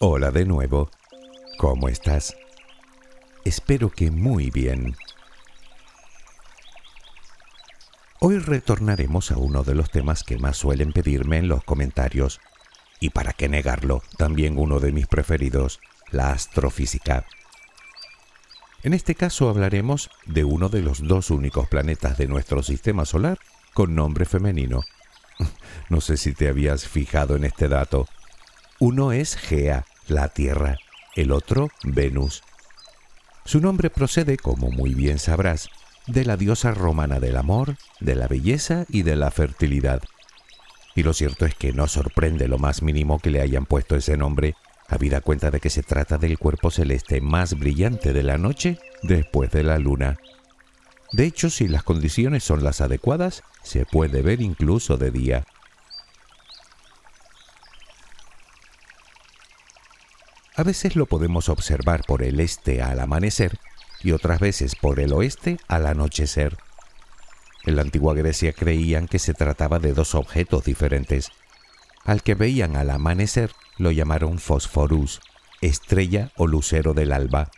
Hola de nuevo. ¿Cómo estás? Espero que muy bien. Hoy retornaremos a uno de los temas que más suelen pedirme en los comentarios, y para qué negarlo, también uno de mis preferidos, la astrofísica. En este caso hablaremos de uno de los dos únicos planetas de nuestro sistema solar con nombre femenino. No sé si te habías fijado en este dato. Uno es Gea, la Tierra, el otro Venus. Su nombre procede, como muy bien sabrás, de la diosa romana del amor, de la belleza y de la fertilidad. Y lo cierto es que no sorprende lo más mínimo que le hayan puesto ese nombre, habida cuenta de que se trata del cuerpo celeste más brillante de la noche después de la luna. De hecho, si las condiciones son las adecuadas, se puede ver incluso de día. A veces lo podemos observar por el este al amanecer y otras veces por el oeste al anochecer. En la antigua Grecia creían que se trataba de dos objetos diferentes. Al que veían al amanecer lo llamaron Fosforus, estrella o lucero del alba,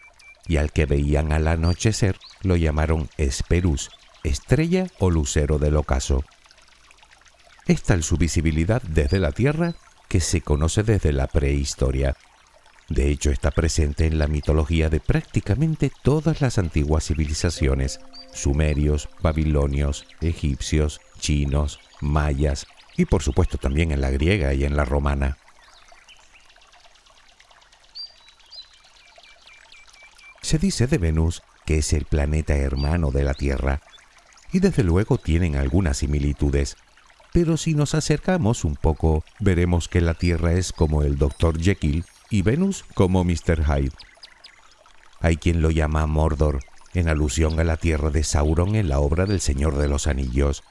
y al que veían al anochecer lo llamaron Esperus, estrella o lucero del ocaso. Es tal su visibilidad desde la Tierra que se conoce desde la prehistoria. De hecho, está presente en la mitología de prácticamente todas las antiguas civilizaciones, sumerios, babilonios, egipcios, chinos, mayas y por supuesto también en la griega y en la romana. Se dice de Venus que es el planeta hermano de la Tierra, y desde luego tienen algunas similitudes, pero si nos acercamos un poco veremos que la Tierra es como el Dr. Jekyll y Venus como Mr. Hyde. Hay quien lo llama Mordor, en alusión a la tierra de Sauron en la obra del Señor de los Anillos,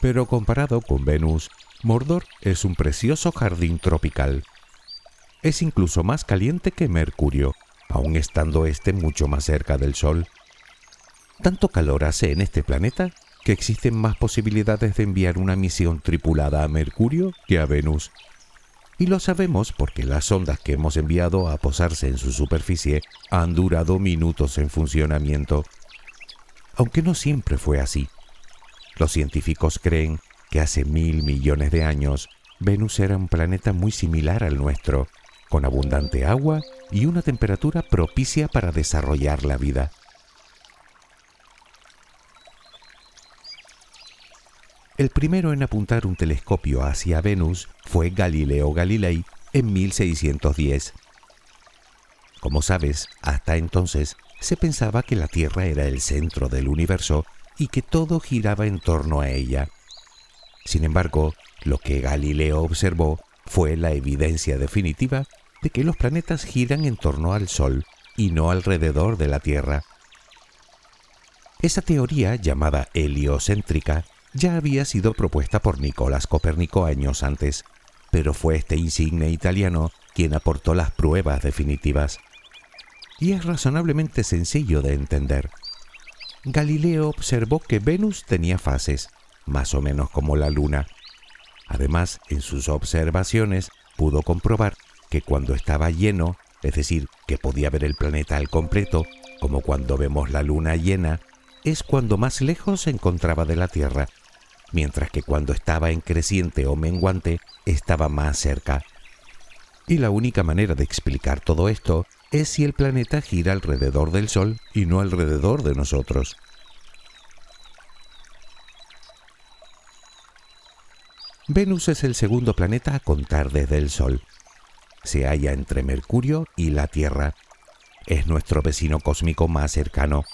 pero comparado con Venus, Mordor es un precioso jardín tropical. Es incluso más caliente que Mercurio, aun estando este mucho más cerca del Sol. Tanto calor hace en este planeta que existen más posibilidades de enviar una misión tripulada a Mercurio que a Venus. Y lo sabemos porque las ondas que hemos enviado a posarse en su superficie han durado minutos en funcionamiento. Aunque no siempre fue así. Los científicos creen que hace mil millones de años Venus era un planeta muy similar al nuestro, con abundante agua y una temperatura propicia para desarrollar la vida. El primero en apuntar un telescopio hacia Venus fue Galileo Galilei en 1610. Como sabes, hasta entonces se pensaba que la Tierra era el centro del universo y que todo giraba en torno a ella. Sin embargo, lo que Galileo observó fue la evidencia definitiva de que los planetas giran en torno al Sol y no alrededor de la Tierra. Esa teoría, llamada heliocéntrica, ya había sido propuesta por Nicolás Copérnico años antes, pero fue este insigne italiano quien aportó las pruebas definitivas. Y es razonablemente sencillo de entender. Galileo observó que Venus tenía fases, más o menos como la Luna. Además, en sus observaciones pudo comprobar que cuando estaba lleno, es decir, que podía ver el planeta al completo, como cuando vemos la luna llena, es cuando más lejos se encontraba de la Tierra, mientras que cuando estaba en creciente o menguante estaba más cerca. Y la única manera de explicar todo esto es si el planeta gira alrededor del Sol y no alrededor de nosotros. Venus es el segundo planeta a contar desde el Sol se halla entre Mercurio y la Tierra. Es nuestro vecino cósmico más cercano,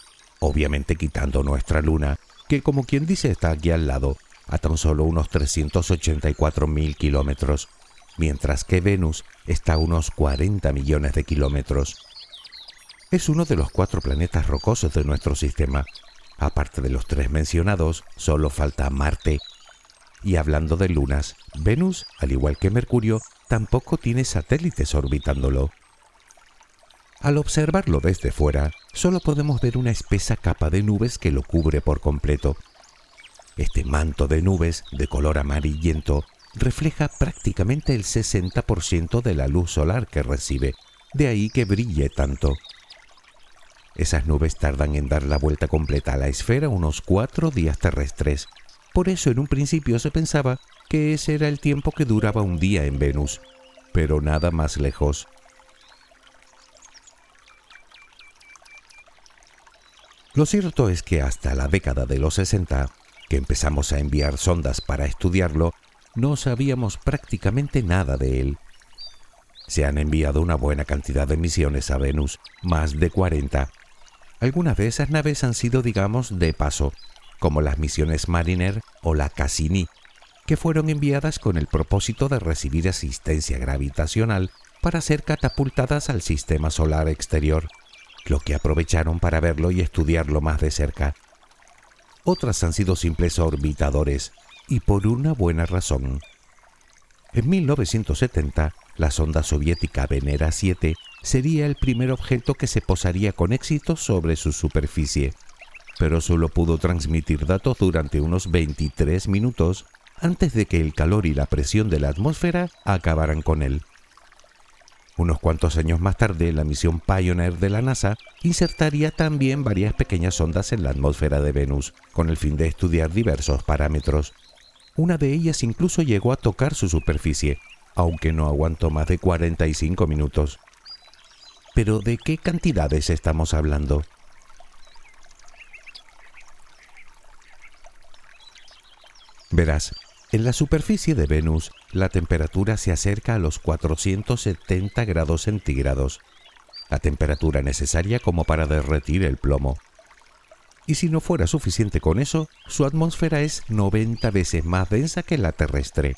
obviamente quitando nuestra Luna, que como quien dice está aquí al lado, a tan solo unos 384.000 kilómetros, mientras que Venus está a unos 40 millones de kilómetros. Es uno de los cuatro planetas rocosos de nuestro sistema. Aparte de los tres mencionados, solo falta Marte. Y hablando de lunas, Venus, al igual que Mercurio, tampoco tiene satélites orbitándolo. Al observarlo desde fuera, solo podemos ver una espesa capa de nubes que lo cubre por completo. Este manto de nubes de color amarillento refleja prácticamente el 60% de la luz solar que recibe, de ahí que brille tanto. Esas nubes tardan en dar la vuelta completa a la esfera unos cuatro días terrestres. Por eso en un principio se pensaba que ese era el tiempo que duraba un día en Venus, pero nada más lejos. Lo cierto es que hasta la década de los 60, que empezamos a enviar sondas para estudiarlo, no sabíamos prácticamente nada de él. Se han enviado una buena cantidad de misiones a Venus, más de 40. Algunas de esas naves han sido, digamos, de paso, como las misiones Mariner o la Cassini, que fueron enviadas con el propósito de recibir asistencia gravitacional para ser catapultadas al sistema solar exterior lo que aprovecharon para verlo y estudiarlo más de cerca. Otras han sido simples orbitadores, y por una buena razón. En 1970, la sonda soviética Venera 7 sería el primer objeto que se posaría con éxito sobre su superficie, pero solo pudo transmitir datos durante unos 23 minutos antes de que el calor y la presión de la atmósfera acabaran con él. Unos cuantos años más tarde, la misión Pioneer de la NASA insertaría también varias pequeñas sondas en la atmósfera de Venus, con el fin de estudiar diversos parámetros. Una de ellas incluso llegó a tocar su superficie, aunque no aguantó más de 45 minutos. Pero ¿de qué cantidades estamos hablando? Verás, en la superficie de Venus, la temperatura se acerca a los 470 grados centígrados, la temperatura necesaria como para derretir el plomo. Y si no fuera suficiente con eso, su atmósfera es 90 veces más densa que la terrestre,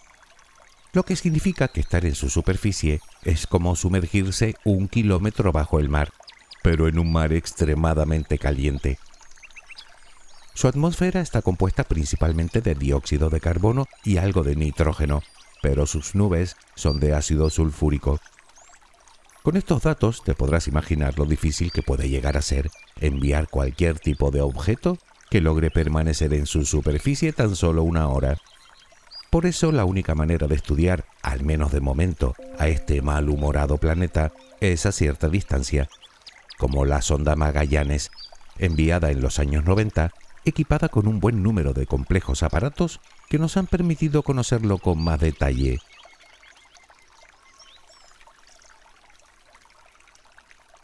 lo que significa que estar en su superficie es como sumergirse un kilómetro bajo el mar, pero en un mar extremadamente caliente. Su atmósfera está compuesta principalmente de dióxido de carbono y algo de nitrógeno, pero sus nubes son de ácido sulfúrico. Con estos datos te podrás imaginar lo difícil que puede llegar a ser enviar cualquier tipo de objeto que logre permanecer en su superficie tan solo una hora. Por eso la única manera de estudiar, al menos de momento, a este malhumorado planeta es a cierta distancia, como la sonda Magallanes, enviada en los años 90 equipada con un buen número de complejos aparatos que nos han permitido conocerlo con más detalle.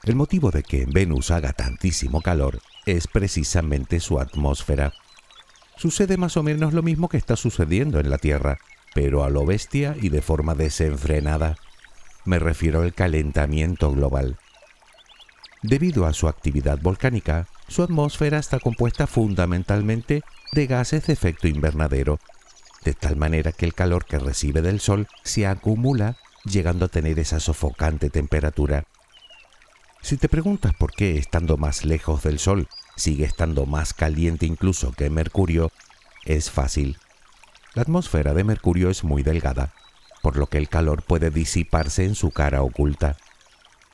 El motivo de que en Venus haga tantísimo calor es precisamente su atmósfera. Sucede más o menos lo mismo que está sucediendo en la Tierra, pero a lo bestia y de forma desenfrenada. Me refiero al calentamiento global. Debido a su actividad volcánica, su atmósfera está compuesta fundamentalmente de gases de efecto invernadero, de tal manera que el calor que recibe del Sol se acumula llegando a tener esa sofocante temperatura. Si te preguntas por qué estando más lejos del Sol sigue estando más caliente incluso que Mercurio, es fácil. La atmósfera de Mercurio es muy delgada, por lo que el calor puede disiparse en su cara oculta.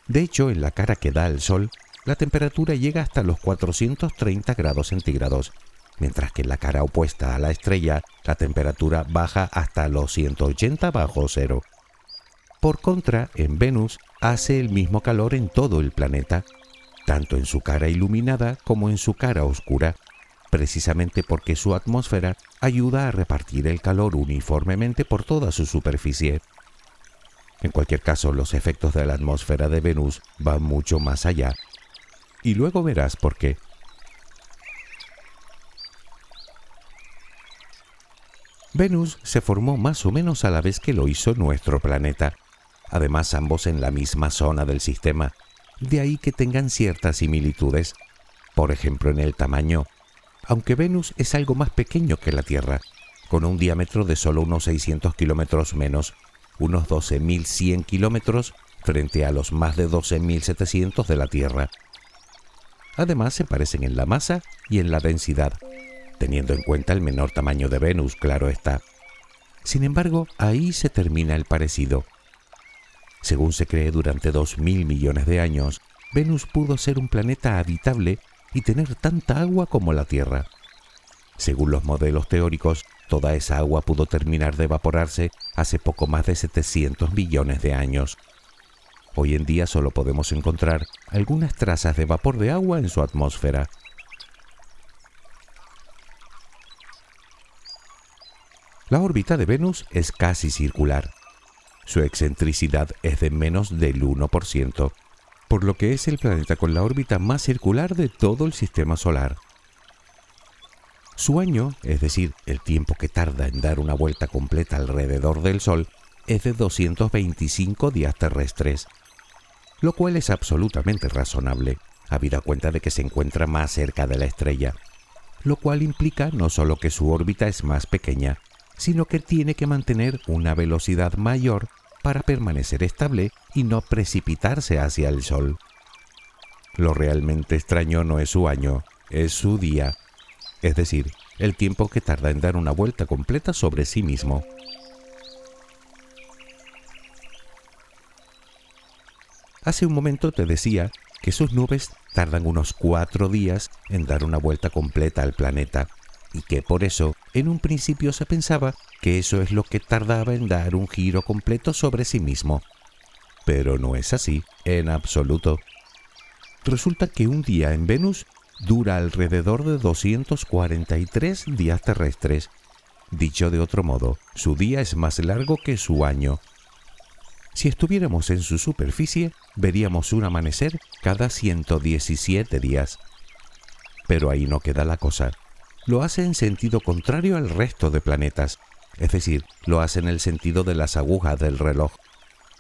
De hecho, en la cara que da el Sol la temperatura llega hasta los 430 grados centígrados, mientras que en la cara opuesta a la estrella la temperatura baja hasta los 180 bajo cero. Por contra, en Venus hace el mismo calor en todo el planeta, tanto en su cara iluminada como en su cara oscura, precisamente porque su atmósfera ayuda a repartir el calor uniformemente por toda su superficie. En cualquier caso, los efectos de la atmósfera de Venus van mucho más allá y luego verás por qué. Venus se formó más o menos a la vez que lo hizo nuestro planeta, además ambos en la misma zona del sistema, de ahí que tengan ciertas similitudes, por ejemplo en el tamaño, aunque Venus es algo más pequeño que la Tierra, con un diámetro de solo unos 600 kilómetros menos, unos 12.100 kilómetros frente a los más de 12.700 de la Tierra. Además se parecen en la masa y en la densidad, teniendo en cuenta el menor tamaño de Venus, claro está. Sin embargo, ahí se termina el parecido. Según se cree durante dos mil millones de años, Venus pudo ser un planeta habitable y tener tanta agua como la Tierra. Según los modelos teóricos, toda esa agua pudo terminar de evaporarse hace poco más de 700 millones de años. Hoy en día solo podemos encontrar algunas trazas de vapor de agua en su atmósfera. La órbita de Venus es casi circular. Su excentricidad es de menos del 1%, por lo que es el planeta con la órbita más circular de todo el sistema solar. Su año, es decir, el tiempo que tarda en dar una vuelta completa alrededor del Sol, es de 225 días terrestres, lo cual es absolutamente razonable, habida cuenta de que se encuentra más cerca de la estrella, lo cual implica no solo que su órbita es más pequeña, sino que tiene que mantener una velocidad mayor para permanecer estable y no precipitarse hacia el Sol. Lo realmente extraño no es su año, es su día, es decir, el tiempo que tarda en dar una vuelta completa sobre sí mismo. Hace un momento te decía que sus nubes tardan unos cuatro días en dar una vuelta completa al planeta y que por eso en un principio se pensaba que eso es lo que tardaba en dar un giro completo sobre sí mismo. Pero no es así, en absoluto. Resulta que un día en Venus dura alrededor de 243 días terrestres. Dicho de otro modo, su día es más largo que su año. Si estuviéramos en su superficie, veríamos un amanecer cada 117 días. Pero ahí no queda la cosa. Lo hace en sentido contrario al resto de planetas, es decir, lo hace en el sentido de las agujas del reloj.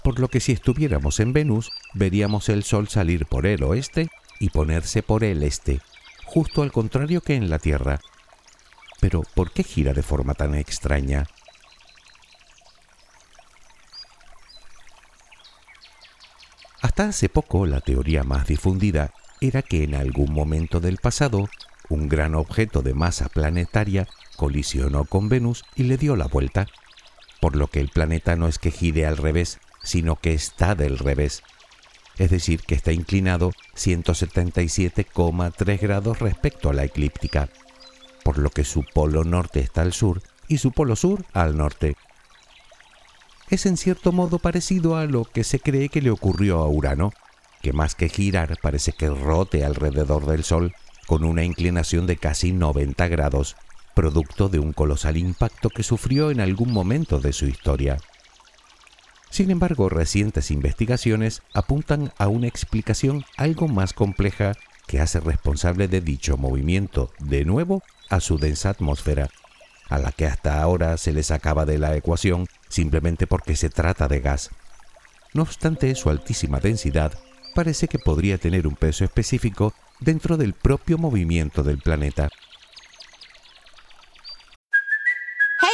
Por lo que si estuviéramos en Venus, veríamos el Sol salir por el oeste y ponerse por el este, justo al contrario que en la Tierra. Pero, ¿por qué gira de forma tan extraña? Hasta hace poco la teoría más difundida era que en algún momento del pasado un gran objeto de masa planetaria colisionó con Venus y le dio la vuelta, por lo que el planeta no es que gire al revés, sino que está del revés, es decir, que está inclinado 177,3 grados respecto a la eclíptica, por lo que su polo norte está al sur y su polo sur al norte. Es en cierto modo parecido a lo que se cree que le ocurrió a Urano, que más que girar parece que rote alrededor del Sol con una inclinación de casi 90 grados, producto de un colosal impacto que sufrió en algún momento de su historia. Sin embargo, recientes investigaciones apuntan a una explicación algo más compleja que hace responsable de dicho movimiento, de nuevo, a su densa atmósfera, a la que hasta ahora se le sacaba de la ecuación simplemente porque se trata de gas. No obstante, su altísima densidad parece que podría tener un peso específico dentro del propio movimiento del planeta.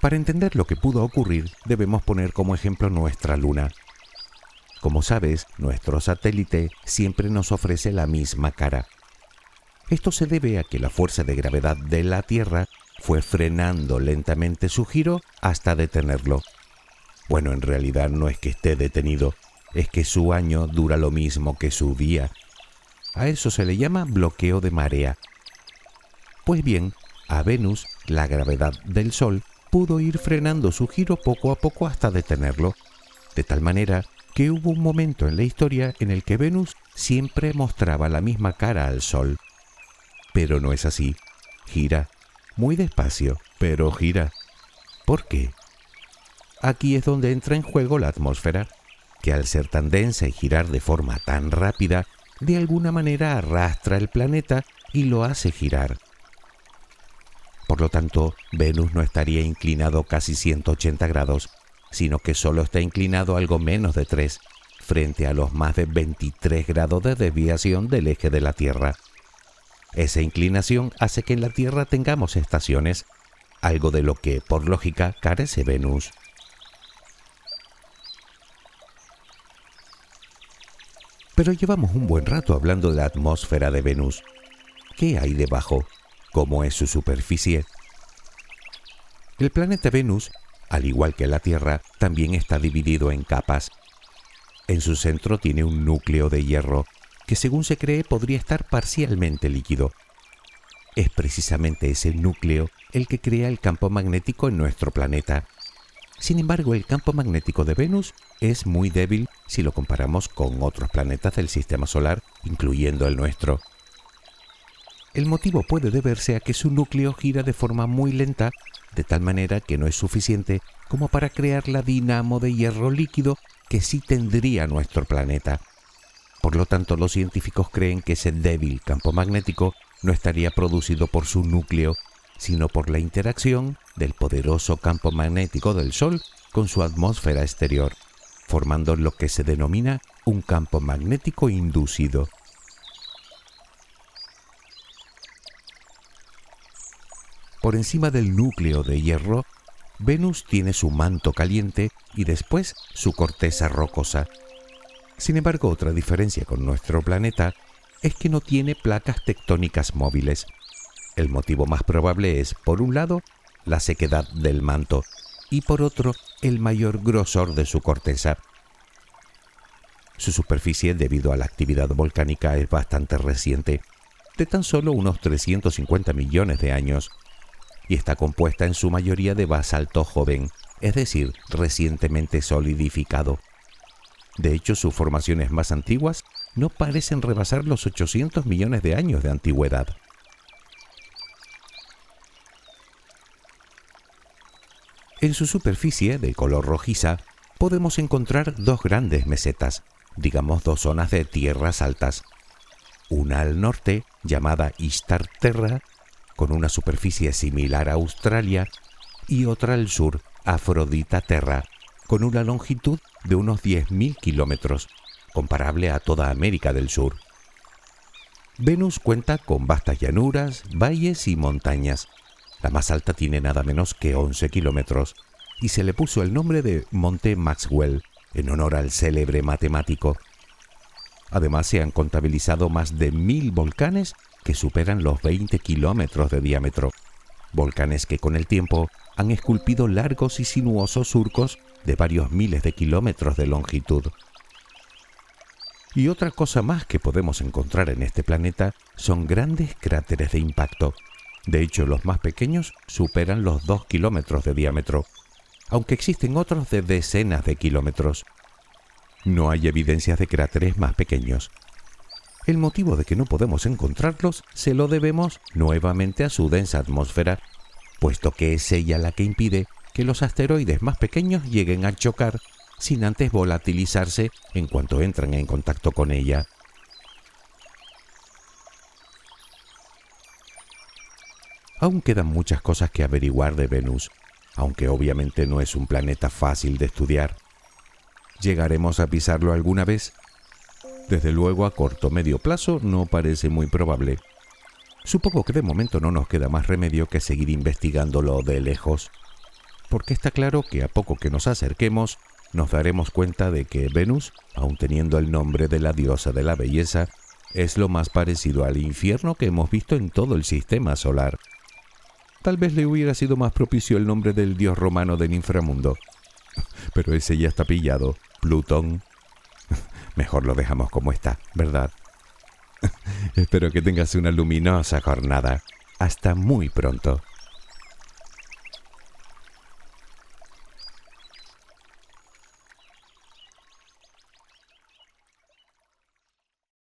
Para entender lo que pudo ocurrir, debemos poner como ejemplo nuestra Luna. Como sabes, nuestro satélite siempre nos ofrece la misma cara. Esto se debe a que la fuerza de gravedad de la Tierra fue frenando lentamente su giro hasta detenerlo. Bueno, en realidad no es que esté detenido, es que su año dura lo mismo que su día. A eso se le llama bloqueo de marea. Pues bien, a Venus, la gravedad del Sol pudo ir frenando su giro poco a poco hasta detenerlo, de tal manera que hubo un momento en la historia en el que Venus siempre mostraba la misma cara al Sol. Pero no es así. Gira. Muy despacio, pero gira. ¿Por qué? Aquí es donde entra en juego la atmósfera, que al ser tan densa y girar de forma tan rápida, de alguna manera arrastra el planeta y lo hace girar. Por lo tanto, Venus no estaría inclinado casi 180 grados, sino que solo está inclinado algo menos de 3, frente a los más de 23 grados de desviación del eje de la Tierra. Esa inclinación hace que en la Tierra tengamos estaciones, algo de lo que, por lógica, carece Venus. Pero llevamos un buen rato hablando de la atmósfera de Venus. ¿Qué hay debajo? ¿Cómo es su superficie? El planeta Venus, al igual que la Tierra, también está dividido en capas. En su centro tiene un núcleo de hierro que según se cree podría estar parcialmente líquido. Es precisamente ese núcleo el que crea el campo magnético en nuestro planeta. Sin embargo, el campo magnético de Venus es muy débil si lo comparamos con otros planetas del Sistema Solar, incluyendo el nuestro. El motivo puede deberse a que su núcleo gira de forma muy lenta, de tal manera que no es suficiente como para crear la dinamo de hierro líquido que sí tendría nuestro planeta. Por lo tanto, los científicos creen que ese débil campo magnético no estaría producido por su núcleo, sino por la interacción del poderoso campo magnético del Sol con su atmósfera exterior, formando lo que se denomina un campo magnético inducido. Por encima del núcleo de hierro, Venus tiene su manto caliente y después su corteza rocosa. Sin embargo, otra diferencia con nuestro planeta es que no tiene placas tectónicas móviles. El motivo más probable es, por un lado, la sequedad del manto y por otro, el mayor grosor de su corteza. Su superficie, debido a la actividad volcánica, es bastante reciente, de tan solo unos 350 millones de años, y está compuesta en su mayoría de basalto joven, es decir, recientemente solidificado. De hecho, sus formaciones más antiguas no parecen rebasar los 800 millones de años de antigüedad. En su superficie, de color rojiza, podemos encontrar dos grandes mesetas, digamos dos zonas de tierras altas. Una al norte, llamada Istar Terra, con una superficie similar a Australia, y otra al sur, Afrodita Terra, con una longitud de unos 10.000 kilómetros, comparable a toda América del Sur. Venus cuenta con vastas llanuras, valles y montañas, la más alta tiene nada menos que 11 kilómetros y se le puso el nombre de Monte Maxwell en honor al célebre matemático. Además se han contabilizado más de mil volcanes que superan los 20 kilómetros de diámetro, volcanes que con el tiempo han esculpido largos y sinuosos surcos de varios miles de kilómetros de longitud. Y otra cosa más que podemos encontrar en este planeta son grandes cráteres de impacto, de hecho, los más pequeños superan los 2 kilómetros de diámetro, aunque existen otros de decenas de kilómetros. No hay evidencias de cráteres más pequeños. El motivo de que no podemos encontrarlos se lo debemos nuevamente a su densa atmósfera, puesto que es ella la que impide que los asteroides más pequeños lleguen a chocar sin antes volatilizarse en cuanto entran en contacto con ella. Aún quedan muchas cosas que averiguar de Venus, aunque obviamente no es un planeta fácil de estudiar. ¿Llegaremos a pisarlo alguna vez? Desde luego a corto medio plazo no parece muy probable. Supongo que de momento no nos queda más remedio que seguir investigándolo de lejos, porque está claro que a poco que nos acerquemos, nos daremos cuenta de que Venus, aun teniendo el nombre de la diosa de la belleza, es lo más parecido al infierno que hemos visto en todo el sistema solar. Tal vez le hubiera sido más propicio el nombre del dios romano del inframundo. Pero ese ya está pillado, Plutón. Mejor lo dejamos como está, ¿verdad? Espero que tengas una luminosa jornada. Hasta muy pronto.